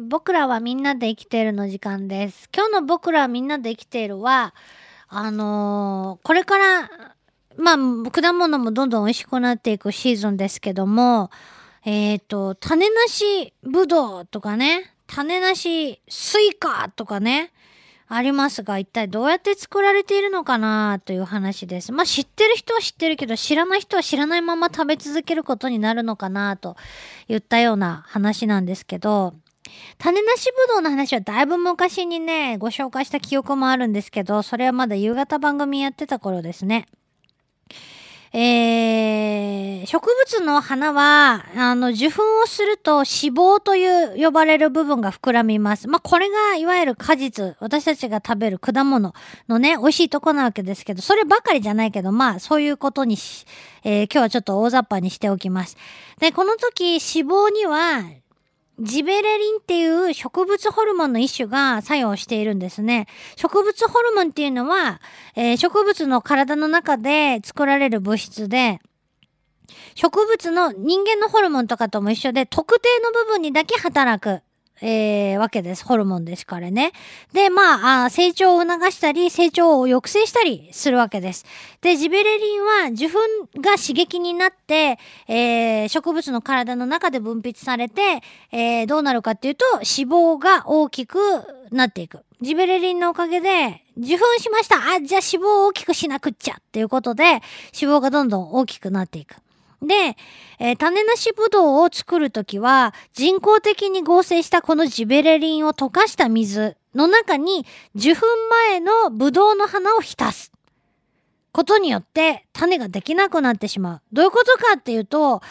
僕らはみんなで生きているの時間です。今日の僕らはみんなで生きているは、あのーこれから、まあ、果物もどんどん美味しくなっていくシーズンですけども、えっ、と、種なしぶどうとかね、種なしスイカとかね、ありますが、一体どうやって作られているのかなという話です。まあ知ってる人は知ってるけど、知らない人は知らないまま食べ続けることになるのかなと言ったような話なんですけど、種なしぶどうの話はだいぶ昔にね、ご紹介した記憶もあるんですけど、それはまだ夕方番組やってた頃ですね。えー、植物の花は、あの、受粉をすると脂肪という呼ばれる部分が膨らみます。まあ、これがいわゆる果実、私たちが食べる果物のね、美味しいとこなわけですけど、そればかりじゃないけど、まあ、そういうことにし、えー今日はちょっと大雑把にしておきます。で、この時、脂肪には、ジベレリンっていう植物ホルモンの一種が作用しているんですね。植物ホルモンっていうのは、えー植物の体の中で作られる物質で、植物の人間のホルモンとかとも一緒で特定の部分にだけ働く。えーわけです。ホルモンですからね。で、まああ成長を促したり、成長を抑制したりするわけです。で、ジベレリンは受粉が刺激になって、えー植物の体の中で分泌されて、えーどうなるかっていうと、脂肪が大きくなっていく。ジベレリンのおかげで、受粉しましたあ、じゃあ脂肪を大きくしなくっちゃっていうことで、脂肪がどんどん大きくなっていく。で、えー種なしぶどうを作るときは、人工的に合成したこのジベレリンを溶かした水の中に、受粉前のぶどうの花を浸す。ことによって、種ができなくなってしまう。どういうことかっていうと、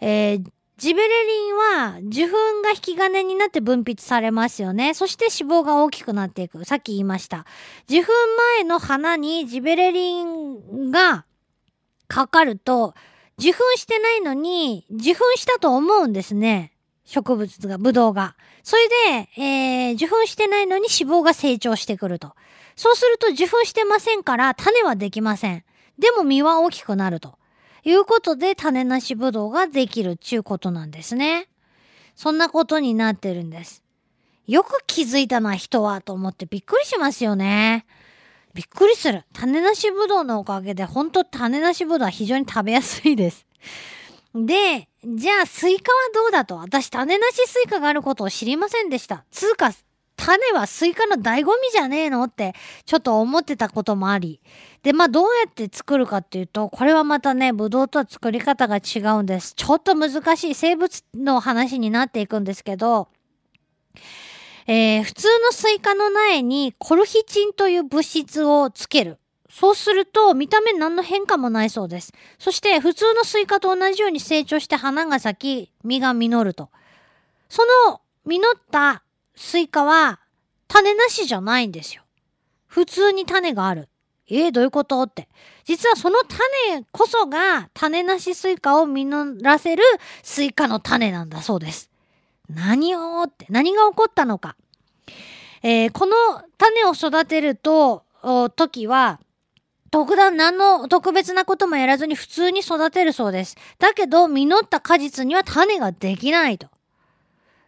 えージベレリンは受粉が引き金になって分泌されますよね。そして脂肪が大きくなっていく。さっき言いました。受粉前の花にジベレリンがかかると、受粉してないのに、受粉したと思うんですね。植物が、ブドウが。それで、えー受粉してないのに脂肪が成長してくると。そうすると受粉してませんから、種はできません。でも実は大きくなると。いうことで、種なしブドウができるっちゅうことなんですね。そんなことになってるんです。よく気づいたな、人は、と思ってびっくりしますよね。びっくりする。種なしぶどうのおかげで、ほんと種なしぶどうは非常に食べやすいです。で、じゃあスイカはどうだと？私種なしスイカがあることを知りませんでした。つうか、種はスイカの醍醐味じゃねえのってちょっと思ってたこともあり。で、まあどうやって作るかっていうと、これはまたね、ブドウとは作り方が違うんです。ちょっと難しい生物の話になっていくんですけど、えー普通のスイカの苗にコルヒチンという物質をつける。そうすると見た目何の変化もないそうです。そして普通のスイカと同じように成長して花が咲き、実が実ると。その実ったスイカは種なしじゃないんですよ。普通に種がある。えー、どういうことって。実はその種こそが種なしスイカを実らせるスイカの種なんだそうです。何をって、何が起こったのか。えーこの種を育てると、時は、特段何の特別なこともやらずに普通に育てるそうです。だけど、実った果実には種ができないと。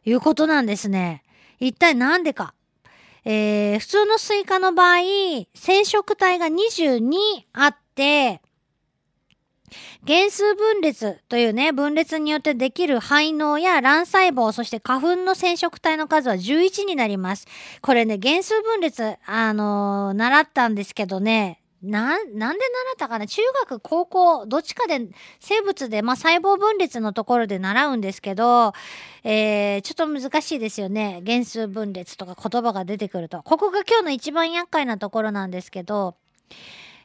いうことなんですね。一体なんでか。えー普通のスイカの場合、染色体が22あって、減数分裂というね、分裂によってできる胚嚢や卵細胞、そして花粉の染色体の数は11になります。これね、原数分裂、あのー習ったんですけどね、な、なんで習ったかな？中学、高校、どっちかで、生物で、まあ、細胞分裂のところで習うんですけど、えー、ちょっと難しいですよね。原数分裂とか言葉が出てくると。ここが今日の一番厄介なところなんですけど、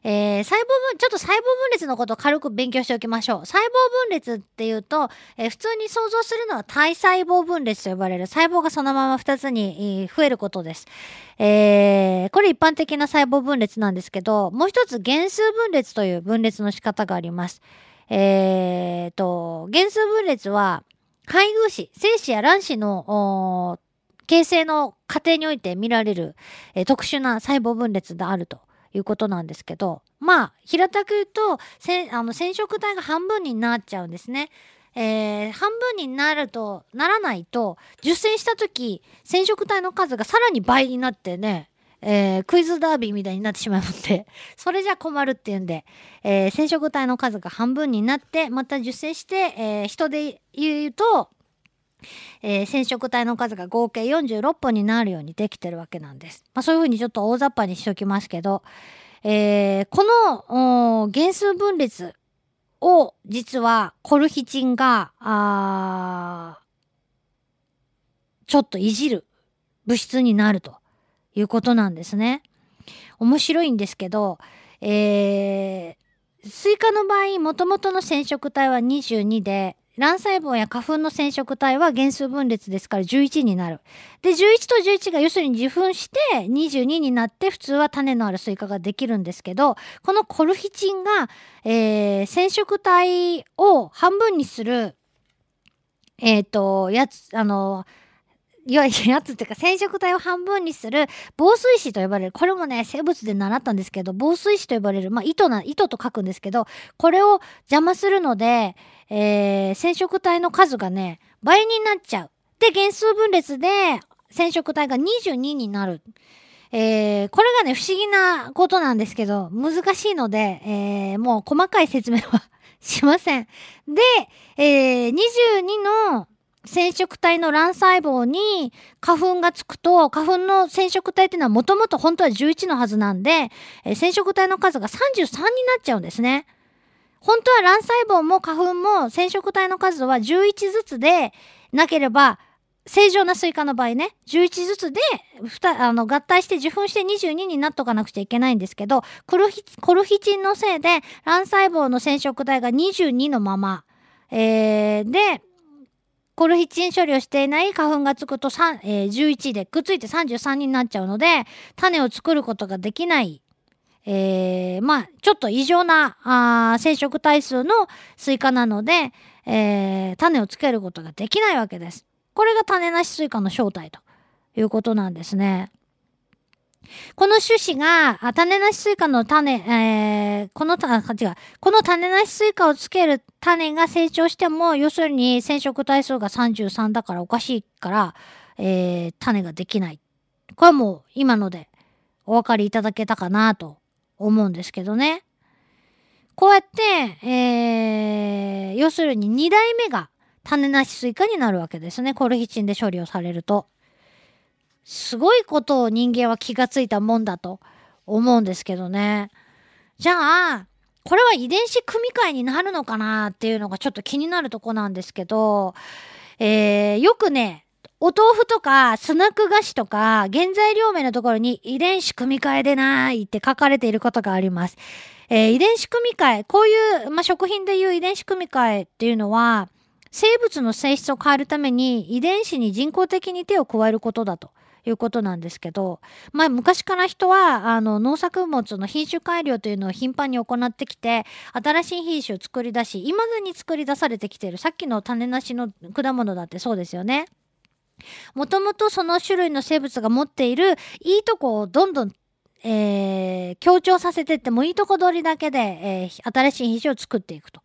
えー細胞分、ちょっと細胞分裂のことを軽く勉強しておきましょう。細胞分裂っていうと、えー普通に想像するのは体細胞分裂と呼ばれる細胞がそのまま2つに増えることです。えーこれ一般的な細胞分裂なんですけど、もう一つ原数分裂という分裂の仕方があります。えーと、原数分裂は、配偶子、精子や卵子の形成の過程において見られる、えー特殊な細胞分裂であるということなんですけど、まあ、平たく言うと、せんあの染色体が半分になっちゃうんですね。ええー、半分になると、ならないと、受精した時、染色体の数がさらに倍になってね、えー、クイズダービーみたいになってしまうので、それじゃ困るっていうんで、えー、染色体の数が半分になって、また受精して、えー、人で言うと、えー、染色体の数が合計46本になるようにできてるわけなんです。まあ、そういうふうにちょっと大雑把にしておきますけど、えー、この原数分裂を実はコルヒチンが、あちょっといじる物質になるということなんですね。面白いんですけど、えー、スイカの場合、もともとの染色体は22で、卵細胞や花粉の染色体は減数分裂ですから11になる。で、11と11が要するに受粉して22になって普通は種のあるスイカができるんですけど、このコルヒチンが、えー、染色体を半分にする、えっ、ー、と、やつ、あの、いわゆる やつっていうか染色体を半分にする防水紙と呼ばれるこれもね生物で習ったんですけど防水紙と呼ばれるまあ糸な糸と書くんですけどこれを邪魔するので、えー、染色体の数がね倍になっちゃう。で原数分裂で染色体が22になる。えー、これがね不思議なことなんですけど難しいので、えー、もう細かい説明はしません。で、えー、22の染色体の卵細胞に花粉がつくと、花粉の染色体っていうのはもともと本当は11のはずなんで、えー、染色体の数が33になっちゃうんですね。本当は卵細胞も花粉も染色体の数は11ずつでなければ、正常なスイカの場合ね、11ずつで、あの、合体して受粉して22になっとかなくちゃいけないんですけど、コルヒコルヒチンのせいで卵細胞の染色体が22のまま、えー、で、コルヒチン処理をしていない花粉がつくと3、えー、11でくっついて33になっちゃうので、種を作ることができない。えー、まあ、ちょっと異常なあ染色体数のスイカなので、えー、種をつけることができないわけです。これが種なしスイカの正体ということなんですね。この種子が、種なしスイカの種、えー、この、あ、違う。この種なしスイカをつける種が成長しても、要するに染色体数が33だからおかしいから、えー、種ができない。これはもう今のでお分かりいただけたかなと思うんですけどね。こうやって、えー、要するに2代目が種なしスイカになるわけですね。コルヒチンで処理をされると。すごいことを人間は気がついたもんだと思うんですけどね。じゃあ、これは遺伝子組み換えになるのかなっていうのがちょっと気になるとこなんですけど、えー、よくね、お豆腐とかスナック菓子とか原材料名のところに遺伝子組み換えでないって書かれていることがあります。えー、遺伝子組み換え、こういう、まあ、食品でいう遺伝子組み換えっていうのは、生物の性質を変えるために遺伝子に人工的に手を加えることだと。いうことなんですけど、まあ、昔から人はあの農作物の品種改良というのを頻繁に行ってきて新しい品種を作り出しいまだに作り出されてきているさっきの種なしの果物だってそうですよね。もともとその種類の生物が持っているいいとこをどんどんえー、強調させてってもいいとこ取りだけで、えー、新しい品種を作っていくと。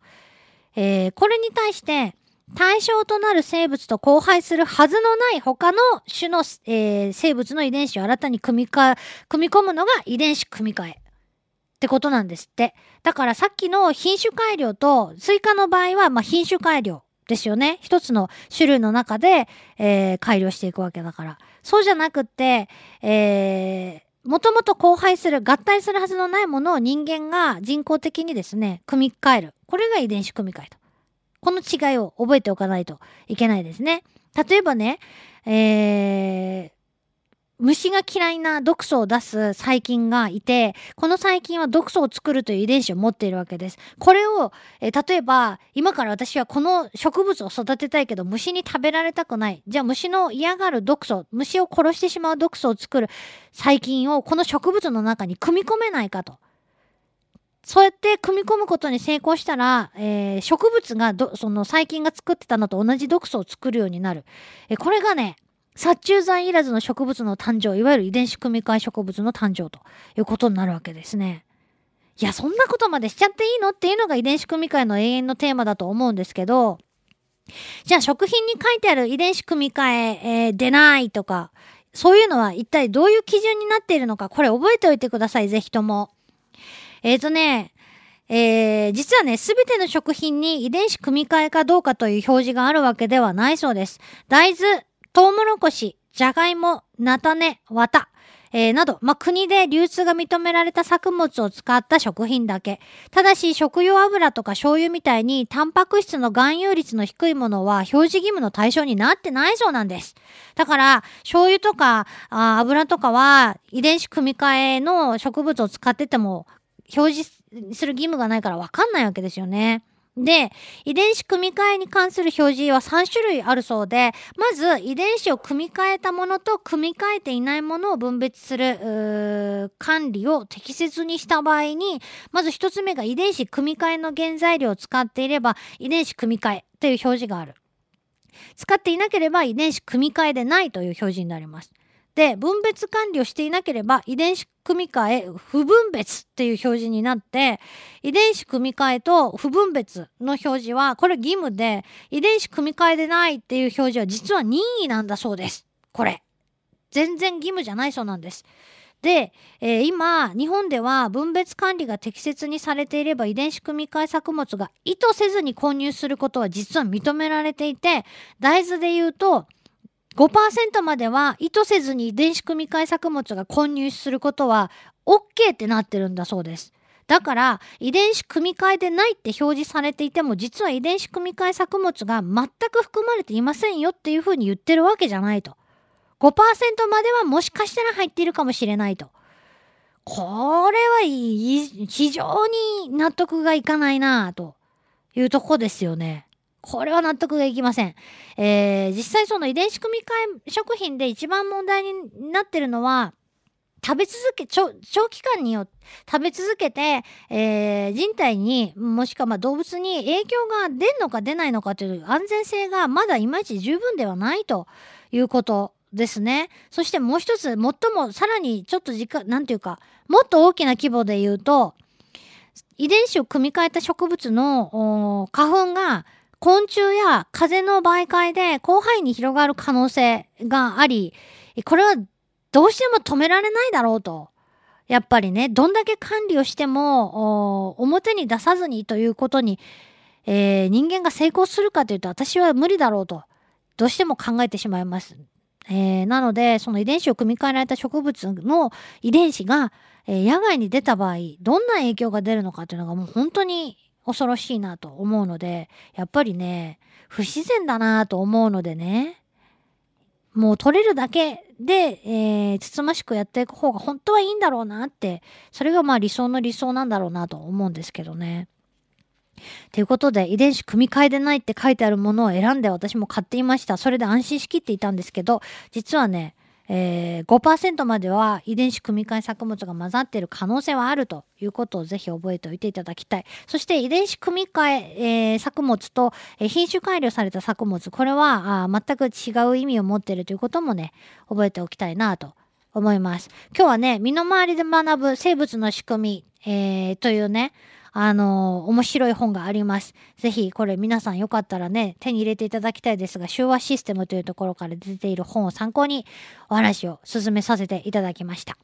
えー、これに対して対象となる生物と交配するはずのない他の種の、えー、生物の遺伝子を新たに組みか、組み込むのが遺伝子組み換え。ってことなんですって。だからさっきの品種改良と、スイカの場合は、まあ、品種改良ですよね。一つの種類の中で、えー、改良していくわけだから。そうじゃなくって、えー、もともと交配する、合体するはずのないものを人間が人工的にですね、組み替える。これが遺伝子組み換えと。この違いを覚えておかないといけないですね。例えばね、えー、虫が嫌いな毒素を出す細菌がいて、この細菌は毒素を作るという遺伝子を持っているわけです。これを、え、例えば、今から私はこの植物を育てたいけど、虫に食べられたくない。じゃあ虫の嫌がる毒素、虫を殺してしまう毒素を作る細菌をこの植物の中に組み込めないかと。そうやって組み込むことに成功したら、えー、植物がその細菌が作ってたのと同じ毒素を作るようになる。え、これがね、殺虫剤いらずの植物の誕生、いわゆる遺伝子組み換え植物の誕生ということになるわけですね。いや、そんなことまでしちゃっていいのっていうのが遺伝子組み換えの永遠のテーマだと思うんですけど、じゃあ食品に書いてある遺伝子組み換え、えー、出ないとか、そういうのは一体どういう基準になっているのか、これ覚えておいてください、ぜひとも。えっ、ー、とね、えー、実はね、すべての食品に遺伝子組み換えかどうかという表示があるわけではないそうです。大豆、トウモロコシ、じゃがいも、菜種、綿、えー、など、まあ、国で流通が認められた作物を使った食品だけ。ただし、食用油とか醤油みたいに、タンパク質の含有率の低いものは表示義務の対象になってないそうなんです。だから、醤油とかあ油とかは、遺伝子組み換えの植物を使ってても、表示する義務がないからわかんないわけですよね。で、遺伝子組み換えに関する表示は3種類あるそうで、まず遺伝子を組み換えたものと組み換えていないものを分別する管理を適切にした場合に、まず1つ目が遺伝子組み換えの原材料を使っていれば遺伝子組み換えという表示がある。使っていなければ遺伝子組み換えでないという表示になります。で、分別管理をしていなければ遺伝子組み換え不分別っていう表示になって、遺伝子組み換えと不分別の表示は、これ義務で、遺伝子組み換えでないっていう表示は実は任意なんだそうです。これ。全然義務じゃないそうなんです。で、えー、今、日本では分別管理が適切にされていれば遺伝子組み換え作物が意図せずに混入することは実は認められていて、大豆で言うと、5%までは意図せずに遺伝子組み換え作物が混入することは OK ってなってるんだそうです。だから、遺伝子組み換えでないって表示されていても、実は遺伝子組み換え作物が全く含まれていませんよっていうふうに言ってるわけじゃないと。5%まではもしかしたら入っているかもしれないと。これは非常に納得がいかないなというとこですよね。これは納得がいきません。えー、実際その遺伝子組み換え食品で一番問題になってるのは、食べ続け、長期間によって食べ続けて、えー、人体に、もしくはま動物に影響が出るのか出ないのかという安全性がまだいまいち十分ではないということですね。そしてもう一つ、最もさらにちょっと時間、なんていうか、もっと大きな規模で言うと、遺伝子を組み換えた植物の花粉が昆虫や風の媒介で広範囲に広がる可能性があり、これはどうしても止められないだろうと。やっぱりね、どんだけ管理をしても、表に出さずにということに、えー、人間が成功するかというと私は無理だろうと、どうしても考えてしまいます。えー、なので、その遺伝子を組み換えられた植物の遺伝子が、えー、野外に出た場合、どんな影響が出るのかというのがもう本当に恐ろしいなと思うので、やっぱりね、不自然だなと思うのでね、もう取れるだけで、えー、つつましくやっていく方が本当はいいんだろうなって、それがまあ理想の理想なんだろうなと思うんですけどね。ということで、遺伝子組み換えでないって書いてあるものを選んで私も買っていました。それで安心しきっていたんですけど、実はね、えー、5%までは遺伝子組み換え作物が混ざっている可能性はあるということをぜひ覚えておいていただきたい。そして遺伝子組み換ええー、作物と、え、品種改良された作物、これはあ全く違う意味を持っているということもね、覚えておきたいなと思います。今日はね、身の回りで学ぶ生物の仕組み、えー、というね、あのー、面白い本があります。ぜひ、これ皆さんよかったらね、手に入れていただきたいですが、終和システムというところから出ている本を参考にお話を進めさせていただきました。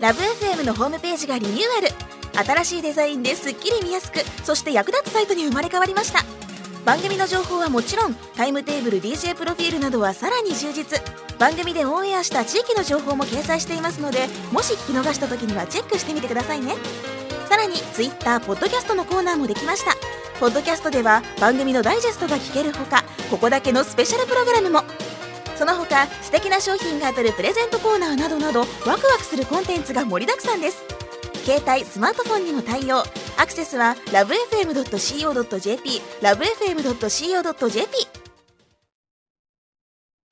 ラブ f m のホームページがリニューアル。新しいデザインですっきり見やすく、そして役立つサイトに生まれ変わりました。番組の情報はもちろんタイムテーブル DJ プロフィールなどはさらに充実。番組でオンエアした地域の情報も掲載していますのでもし聞き逃した時にはチェックしてみてくださいね。さらに Twitter ポッドキャストのコーナーもできました。ポッドキャストでは番組のダイジェストが聞けるほかここだけのスペシャルプログラムも。その他素敵な商品が当たるプレゼントコーナーなどなどワクワクするコンテンツが盛りだくさんです。携帯スマートフォンにも対応。アクセスは lovefm.co.jp lovefm.co.jp